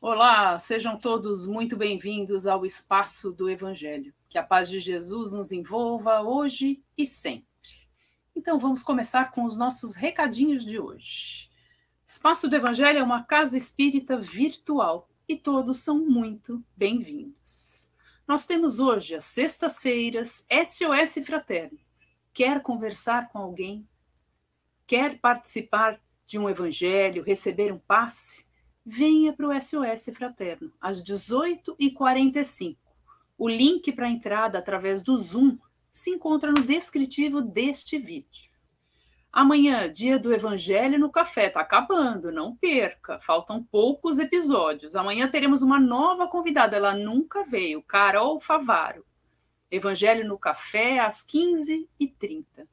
Olá, sejam todos muito bem-vindos ao espaço do Evangelho. Que a paz de Jesus nos envolva hoje e sempre. Então vamos começar com os nossos recadinhos de hoje. Espaço do Evangelho é uma casa espírita virtual e todos são muito bem-vindos. Nós temos hoje, às sextas-feiras, SOS Fraterno. Quer conversar com alguém? Quer participar de um evangelho, receber um passe? Venha para o SOS Fraterno, às 18h45. O link para a entrada através do Zoom se encontra no descritivo deste vídeo. Amanhã, dia do Evangelho no Café, está acabando, não perca, faltam poucos episódios. Amanhã teremos uma nova convidada, ela nunca veio, Carol Favaro. Evangelho no Café às 15h30.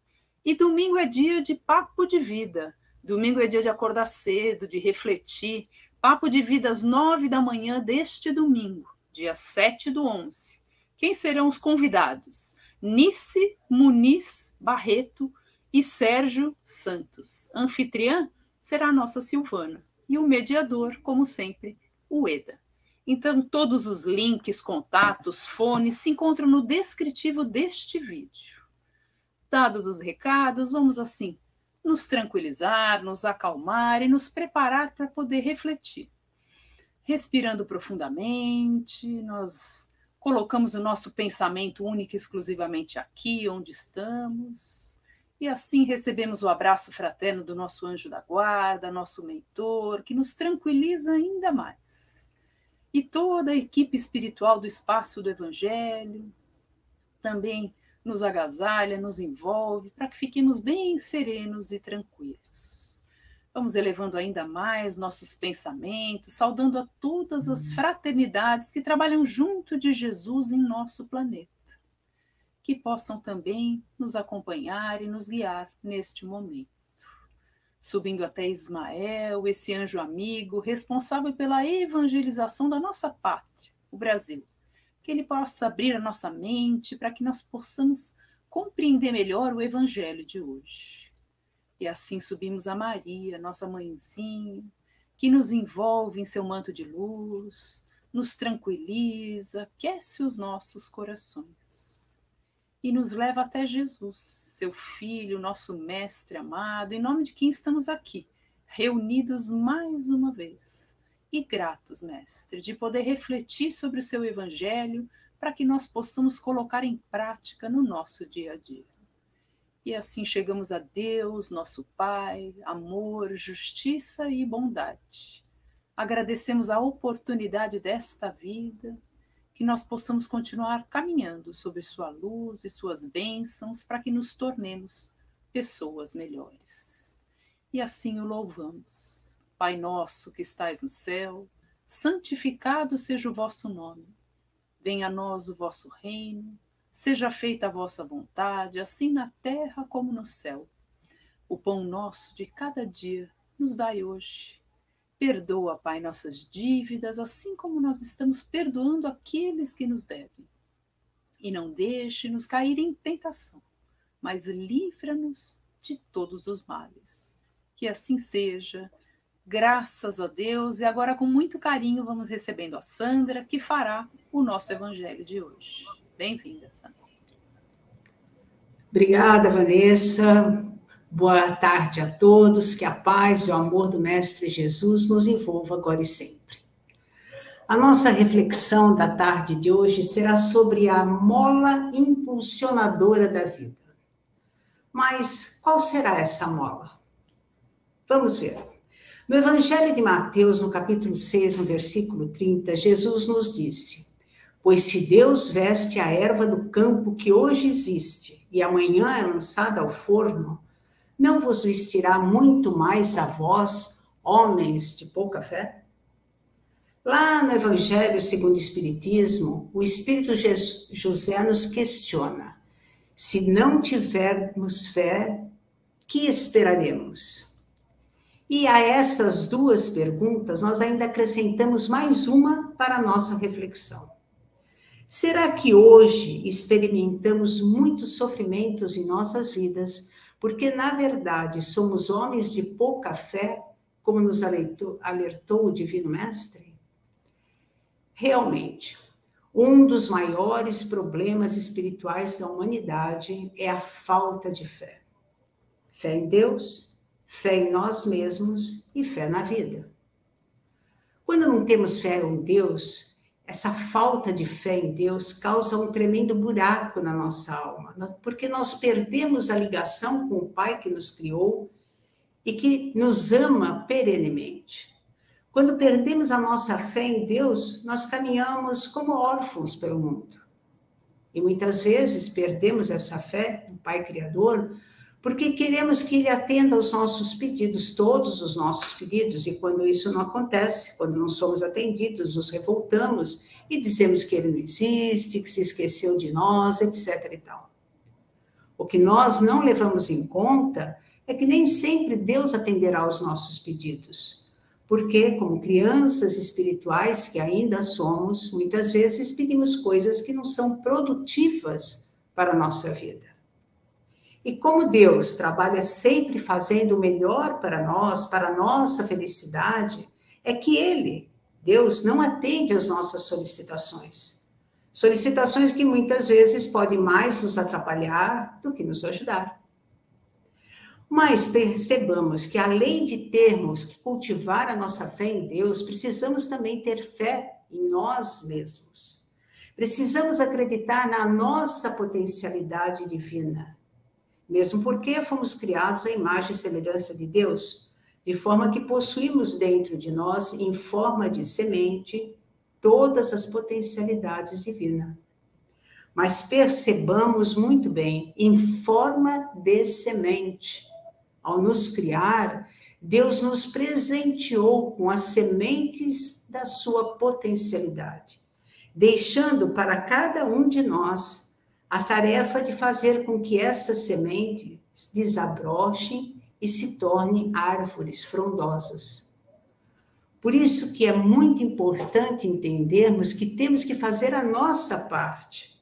E domingo é dia de papo de vida. Domingo é dia de acordar cedo, de refletir, Papo de Vida às nove da manhã deste domingo, dia 7 do 11. Quem serão os convidados? Nice Muniz Barreto e Sérgio Santos. Anfitriã será a nossa Silvana. E o mediador, como sempre, o Eda. Então, todos os links, contatos, fones se encontram no descritivo deste vídeo. Dados os recados, vamos assim nos tranquilizar, nos acalmar e nos preparar para poder refletir. Respirando profundamente, nós colocamos o nosso pensamento único e exclusivamente aqui, onde estamos, e assim recebemos o abraço fraterno do nosso anjo da guarda, nosso mentor, que nos tranquiliza ainda mais. E toda a equipe espiritual do espaço do Evangelho, também nos agasalha, nos envolve, para que fiquemos bem serenos e tranquilos. Vamos elevando ainda mais nossos pensamentos, saudando a todas as fraternidades que trabalham junto de Jesus em nosso planeta. Que possam também nos acompanhar e nos guiar neste momento. Subindo até Ismael, esse anjo amigo, responsável pela evangelização da nossa pátria, o Brasil que Ele possa abrir a nossa mente para que nós possamos compreender melhor o Evangelho de hoje. E assim subimos a Maria, nossa mãezinha, que nos envolve em seu manto de luz, nos tranquiliza, aquece os nossos corações. E nos leva até Jesus, seu Filho, nosso Mestre amado, em nome de quem estamos aqui, reunidos mais uma vez e gratos, Mestre, de poder refletir sobre o seu Evangelho para que nós possamos colocar em prática no nosso dia a dia. E assim chegamos a Deus, nosso Pai, amor, justiça e bondade. Agradecemos a oportunidade desta vida, que nós possamos continuar caminhando sob Sua luz e Suas bênçãos para que nos tornemos pessoas melhores. E assim o louvamos Pai nosso que estais no céu, santificado seja o vosso nome. Venha a nós o vosso reino, seja feita a vossa vontade, assim na terra como no céu. O pão nosso de cada dia nos dai hoje. Perdoa, Pai, nossas dívidas, assim como nós estamos perdoando aqueles que nos devem. E não deixe-nos cair em tentação, mas livra-nos de todos os males. Que assim seja Graças a Deus. E agora, com muito carinho, vamos recebendo a Sandra, que fará o nosso evangelho de hoje. Bem-vinda, Sandra. Obrigada, Vanessa. Boa tarde a todos. Que a paz e o amor do Mestre Jesus nos envolva agora e sempre. A nossa reflexão da tarde de hoje será sobre a mola impulsionadora da vida. Mas qual será essa mola? Vamos ver. No Evangelho de Mateus, no capítulo 6, no versículo 30, Jesus nos disse: Pois se Deus veste a erva do campo que hoje existe e amanhã é lançada ao forno, não vos vestirá muito mais a vós, homens de pouca fé? Lá no Evangelho segundo o Espiritismo, o Espírito José nos questiona: se não tivermos fé, que esperaremos? E a essas duas perguntas, nós ainda acrescentamos mais uma para a nossa reflexão. Será que hoje experimentamos muitos sofrimentos em nossas vidas, porque na verdade somos homens de pouca fé, como nos alertou, alertou o Divino Mestre? Realmente, um dos maiores problemas espirituais da humanidade é a falta de fé. Fé em Deus, fé em nós mesmos e fé na vida. Quando não temos fé em Deus, essa falta de fé em Deus causa um tremendo buraco na nossa alma, porque nós perdemos a ligação com o Pai que nos criou e que nos ama perenemente. Quando perdemos a nossa fé em Deus, nós caminhamos como órfãos pelo mundo. E muitas vezes perdemos essa fé no Pai Criador porque queremos que Ele atenda aos nossos pedidos, todos os nossos pedidos, e quando isso não acontece, quando não somos atendidos, nos revoltamos e dizemos que Ele não existe, que se esqueceu de nós, etc. e tal. O que nós não levamos em conta é que nem sempre Deus atenderá aos nossos pedidos. Porque, como crianças espirituais que ainda somos, muitas vezes pedimos coisas que não são produtivas para a nossa vida. E como Deus trabalha sempre fazendo o melhor para nós, para a nossa felicidade, é que Ele, Deus, não atende às nossas solicitações. Solicitações que muitas vezes podem mais nos atrapalhar do que nos ajudar. Mas percebamos que além de termos que cultivar a nossa fé em Deus, precisamos também ter fé em nós mesmos. Precisamos acreditar na nossa potencialidade divina. Mesmo porque fomos criados à imagem e semelhança de Deus, de forma que possuímos dentro de nós, em forma de semente, todas as potencialidades divinas. Mas percebamos muito bem, em forma de semente ao nos criar, Deus nos presenteou com as sementes da sua potencialidade, deixando para cada um de nós a tarefa de fazer com que essas sementes desabrochem e se tornem árvores frondosas. Por isso que é muito importante entendermos que temos que fazer a nossa parte,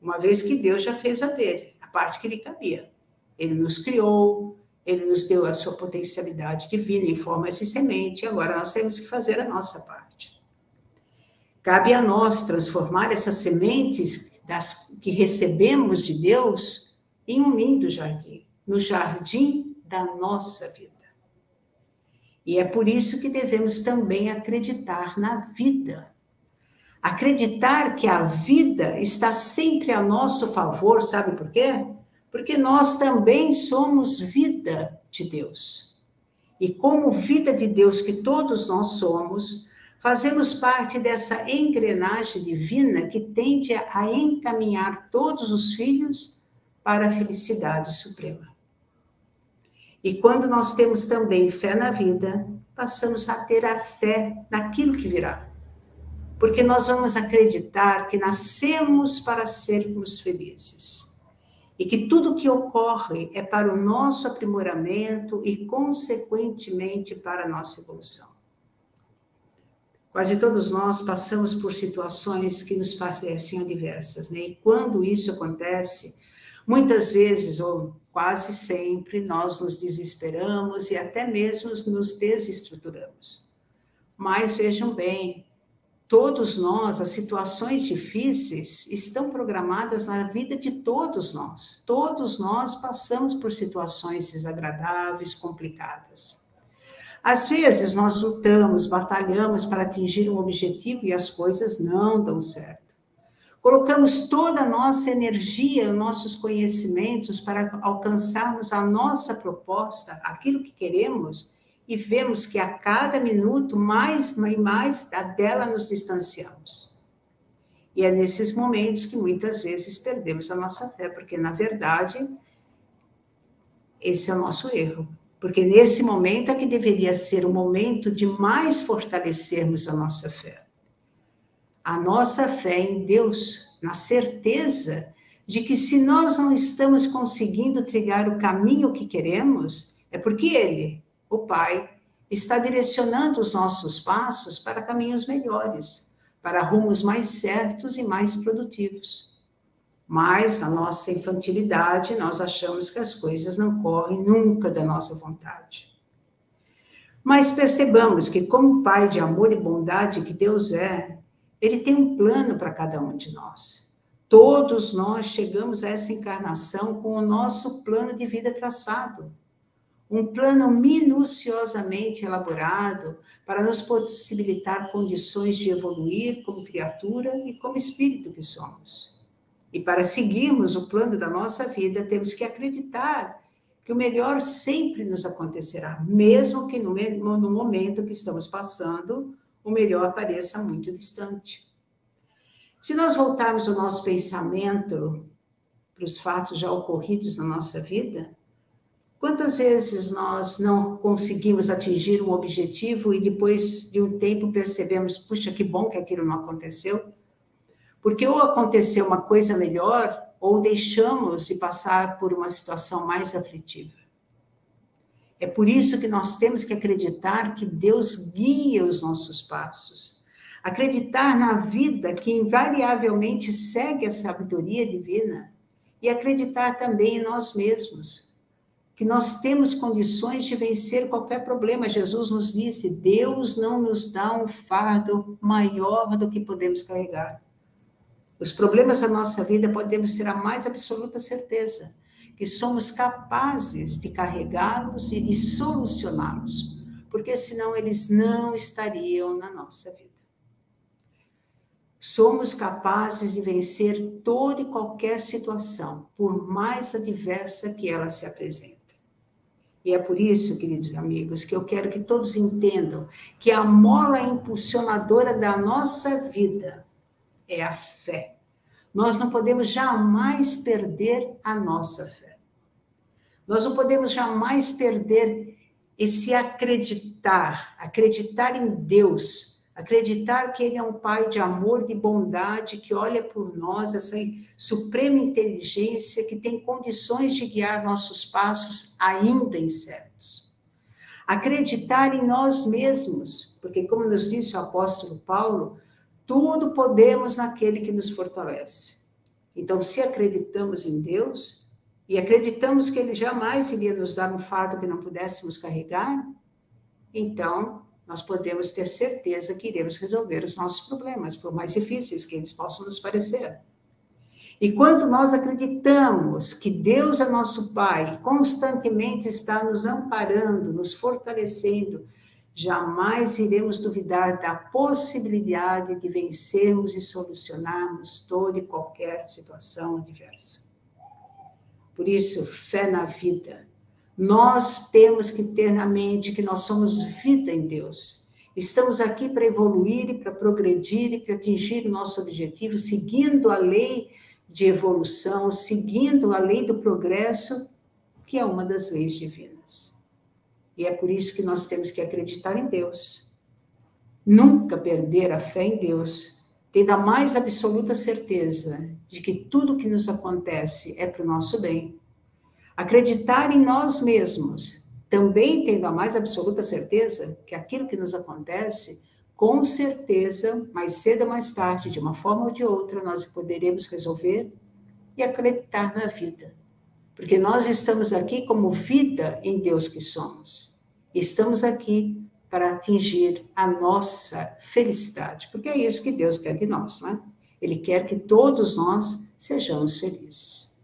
uma vez que Deus já fez a dele, a parte que lhe cabia. Ele nos criou, ele nos deu a sua potencialidade divina em forma de semente, e agora nós temos que fazer a nossa parte. Cabe a nós transformar essas sementes das, que recebemos de Deus em um lindo jardim, no jardim da nossa vida. E é por isso que devemos também acreditar na vida. Acreditar que a vida está sempre a nosso favor, sabe por quê? porque nós também somos vida de Deus. E como vida de Deus que todos nós somos, fazemos parte dessa engrenagem divina que tende a encaminhar todos os filhos para a felicidade suprema. E quando nós temos também fé na vida, passamos a ter a fé naquilo que virá. Porque nós vamos acreditar que nascemos para sermos felizes e que tudo que ocorre é para o nosso aprimoramento e, consequentemente, para a nossa evolução. Quase todos nós passamos por situações que nos parecem adversas, né? E quando isso acontece, muitas vezes, ou quase sempre, nós nos desesperamos e até mesmo nos desestruturamos. Mas vejam bem, todos nós, as situações difíceis estão programadas na vida de todos nós. Todos nós passamos por situações desagradáveis, complicadas. Às vezes nós lutamos, batalhamos para atingir um objetivo e as coisas não dão certo. Colocamos toda a nossa energia, nossos conhecimentos para alcançarmos a nossa proposta, aquilo que queremos, e vemos que a cada minuto mais e mais dela nos distanciamos. E é nesses momentos que muitas vezes perdemos a nossa fé, porque na verdade esse é o nosso erro. Porque nesse momento é que deveria ser o momento de mais fortalecermos a nossa fé. A nossa fé em Deus, na certeza de que se nós não estamos conseguindo trilhar o caminho que queremos, é porque Ele, o Pai está direcionando os nossos passos para caminhos melhores, para rumos mais certos e mais produtivos. Mas, na nossa infantilidade, nós achamos que as coisas não correm nunca da nossa vontade. Mas percebamos que, como Pai de amor e bondade que Deus é, Ele tem um plano para cada um de nós. Todos nós chegamos a essa encarnação com o nosso plano de vida traçado. Um plano minuciosamente elaborado para nos possibilitar condições de evoluir como criatura e como espírito que somos. E para seguirmos o plano da nossa vida, temos que acreditar que o melhor sempre nos acontecerá, mesmo que no, momento que estamos passando, o melhor pareça muito distante. Se nós voltarmos o nosso pensamento para os fatos já ocorridos na nossa vida, quantas vezes nós não conseguimos atingir um objetivo e depois de um tempo percebemos, puxa, que bom que aquilo não aconteceu? Porque ou aconteceu uma coisa melhor, ou deixamos de passar por uma situação mais aflitiva. É por isso que nós temos que acreditar que Deus guia os nossos passos. Acreditar na vida que invariavelmente segue a sabedoria divina. E acreditar também em nós mesmos, que nós temos condições de vencer qualquer problema. Jesus nos disse: Deus não nos dá um fardo maior do que podemos carregar. Os problemas da nossa vida podemos ter a mais absoluta certeza que somos capazes de carregá-los e de solucioná-los, porque senão eles não estariam na nossa vida. Somos capazes de vencer toda e qualquer situação, por mais adversa que ela se apresente. E é por isso, queridos amigos, que eu quero que todos entendam que a mola impulsionadora da nossa vida é a fé. Nós não podemos jamais perder a nossa fé. Nós não podemos jamais perder esse acreditar, acreditar em Deus, acreditar que Ele é um Pai de amor, de bondade, que olha por nós, essa suprema inteligência que tem condições de guiar nossos passos ainda incertos. Acreditar em nós mesmos, porque, como nos disse o apóstolo Paulo, tudo podemos naquele que nos fortalece. Então, se acreditamos em Deus e acreditamos que Ele jamais iria nos dar um fardo que não pudéssemos carregar, então nós podemos ter certeza que iremos resolver os nossos problemas, por mais difíceis que eles possam nos parecer. E quando nós acreditamos que Deus é nosso Pai, constantemente está nos amparando, nos fortalecendo, jamais iremos duvidar da possibilidade de vencermos e solucionarmos toda e qualquer situação adversa. Por isso, fé na vida. Nós temos que ter na mente que nós somos vida em Deus. Estamos aqui para evoluir e para progredir e para atingir o nosso objetivo, seguindo a lei de evolução, seguindo a lei do progresso, que é uma das leis divinas. E é por isso que nós temos que acreditar em Deus. Nunca perder a fé em Deus, tendo a mais absoluta certeza de que tudo que nos acontece é para o nosso bem. Acreditar em nós mesmos, também tendo a mais absoluta certeza que aquilo que nos acontece, com certeza, mais cedo ou mais tarde, de uma forma ou de outra, nós poderemos resolver e acreditar na vida porque nós estamos aqui como vida em Deus que somos. Estamos aqui para atingir a nossa felicidade, porque é isso que Deus quer de nós, não é? Ele quer que todos nós sejamos felizes.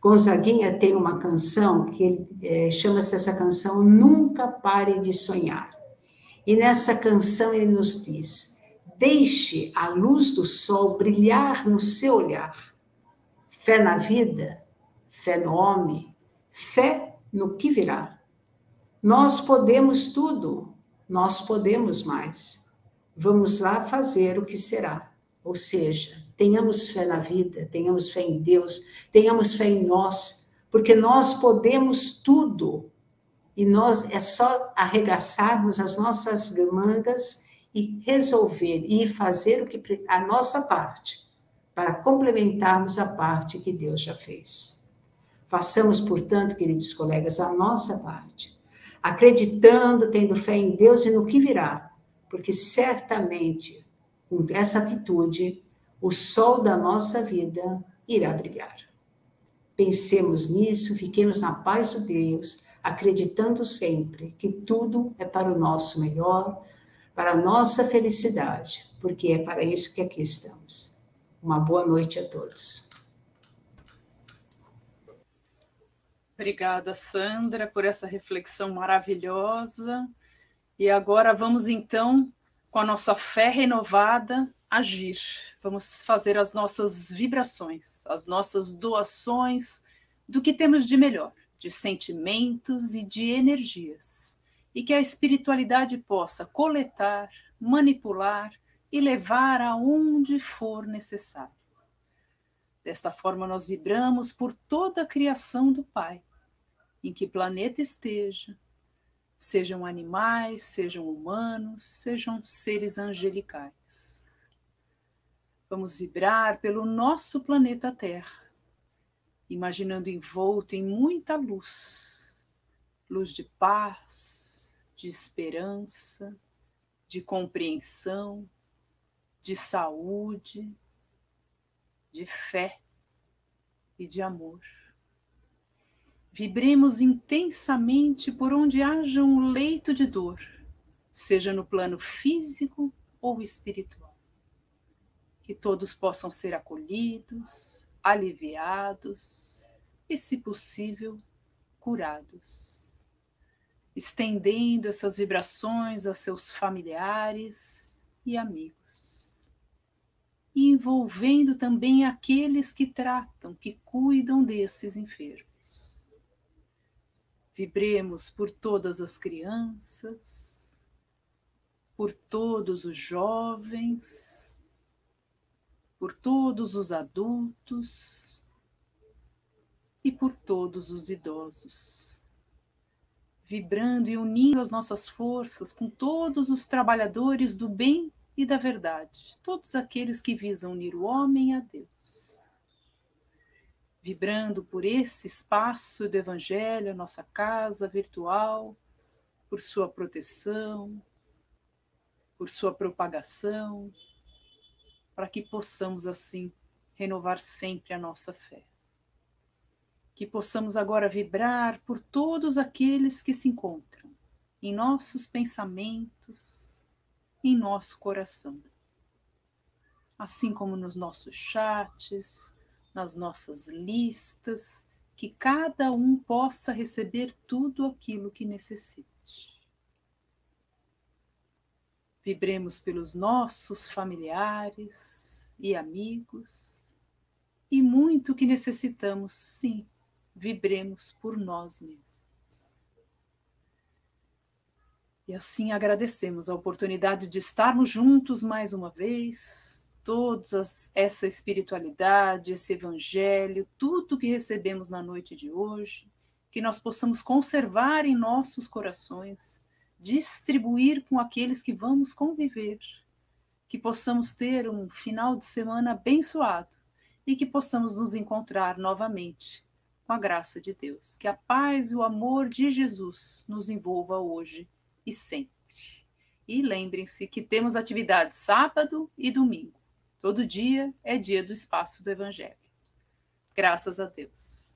Gonzaguinha tem uma canção que é, chama-se essa canção Nunca Pare de Sonhar. E nessa canção ele nos diz: Deixe a luz do sol brilhar no seu olhar. Fé na vida fé no homem, fé no que virá. Nós podemos tudo, nós podemos mais. Vamos lá fazer o que será. Ou seja, tenhamos fé na vida, tenhamos fé em Deus, tenhamos fé em nós, porque nós podemos tudo. E nós é só arregaçarmos as nossas mangas e resolver e fazer o que a nossa parte para complementarmos a parte que Deus já fez. Façamos, portanto, queridos colegas, a nossa parte, acreditando, tendo fé em Deus e no que virá, porque certamente, com essa atitude, o sol da nossa vida irá brilhar. Pensemos nisso, fiquemos na paz do Deus, acreditando sempre que tudo é para o nosso melhor, para a nossa felicidade, porque é para isso que aqui estamos. Uma boa noite a todos. Obrigada, Sandra, por essa reflexão maravilhosa. E agora vamos então, com a nossa fé renovada, agir. Vamos fazer as nossas vibrações, as nossas doações do que temos de melhor, de sentimentos e de energias. E que a espiritualidade possa coletar, manipular e levar aonde for necessário. Desta forma, nós vibramos por toda a criação do Pai, em que planeta esteja, sejam animais, sejam humanos, sejam seres angelicais. Vamos vibrar pelo nosso planeta Terra, imaginando envolto em muita luz, luz de paz, de esperança, de compreensão, de saúde, de fé e de amor. Vibremos intensamente por onde haja um leito de dor, seja no plano físico ou espiritual. Que todos possam ser acolhidos, aliviados e, se possível, curados. Estendendo essas vibrações a seus familiares e amigos. E envolvendo também aqueles que tratam, que cuidam desses enfermos Vibremos por todas as crianças, por todos os jovens, por todos os adultos e por todos os idosos. Vibrando e unindo as nossas forças com todos os trabalhadores do bem e da verdade, todos aqueles que visam unir o homem a Deus vibrando por esse espaço do Evangelho, nossa casa virtual, por sua proteção, por sua propagação, para que possamos assim renovar sempre a nossa fé. Que possamos agora vibrar por todos aqueles que se encontram em nossos pensamentos, em nosso coração. Assim como nos nossos chats, nas nossas listas, que cada um possa receber tudo aquilo que necessite. Vibremos pelos nossos familiares e amigos, e muito que necessitamos, sim, vibremos por nós mesmos. E assim agradecemos a oportunidade de estarmos juntos mais uma vez, toda essa espiritualidade, esse evangelho, tudo que recebemos na noite de hoje, que nós possamos conservar em nossos corações, distribuir com aqueles que vamos conviver, que possamos ter um final de semana abençoado e que possamos nos encontrar novamente com a graça de Deus. Que a paz e o amor de Jesus nos envolva hoje e sempre. E lembrem-se que temos atividade sábado e domingo. Todo dia é dia do espaço do Evangelho. Graças a Deus.